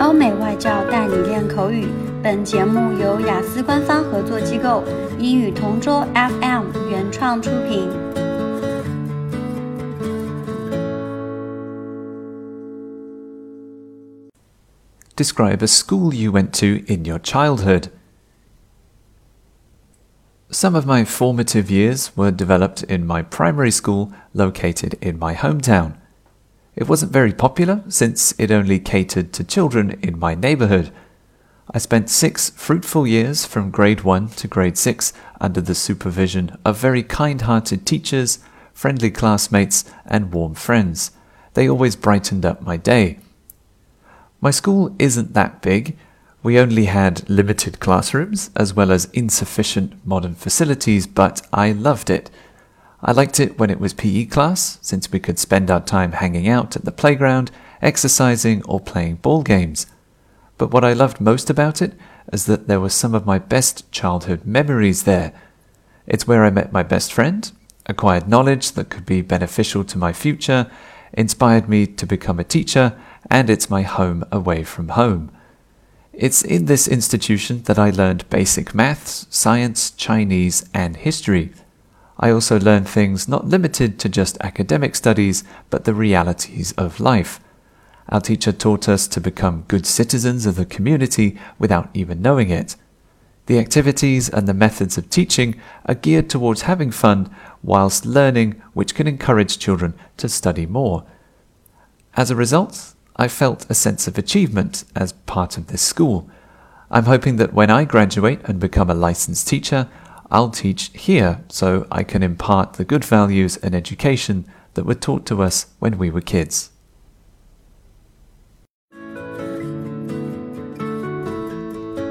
欧美外教带你练口语。本节目由雅思官方合作机构英语同桌 FM 原创出品。Describe a school you went to in your childhood. Some of my formative years were developed in my primary school located in my hometown. It wasn't very popular since it only catered to children in my neighborhood. I spent six fruitful years from grade 1 to grade 6 under the supervision of very kind hearted teachers, friendly classmates, and warm friends. They always brightened up my day. My school isn't that big. We only had limited classrooms as well as insufficient modern facilities, but I loved it. I liked it when it was PE class, since we could spend our time hanging out at the playground, exercising, or playing ball games. But what I loved most about it is that there were some of my best childhood memories there. It's where I met my best friend, acquired knowledge that could be beneficial to my future, inspired me to become a teacher, and it's my home away from home. It's in this institution that I learned basic maths, science, Chinese, and history. I also learned things not limited to just academic studies, but the realities of life. Our teacher taught us to become good citizens of the community without even knowing it. The activities and the methods of teaching are geared towards having fun whilst learning, which can encourage children to study more. As a result, I felt a sense of achievement as part of this school. I'm hoping that when I graduate and become a licensed teacher, I'll teach here so I can impart the good values and education that were taught to us when we were kids.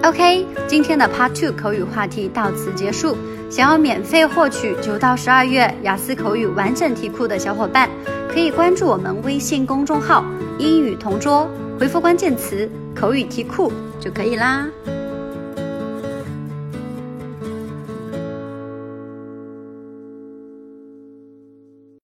OK，今天的 Part Two 口语话题到此结束。想要免费获取九到十二月雅思口语完整题库的小伙伴，可以关注我们微信公众号“英语同桌”，回复关键词“口语题库”就可以啦。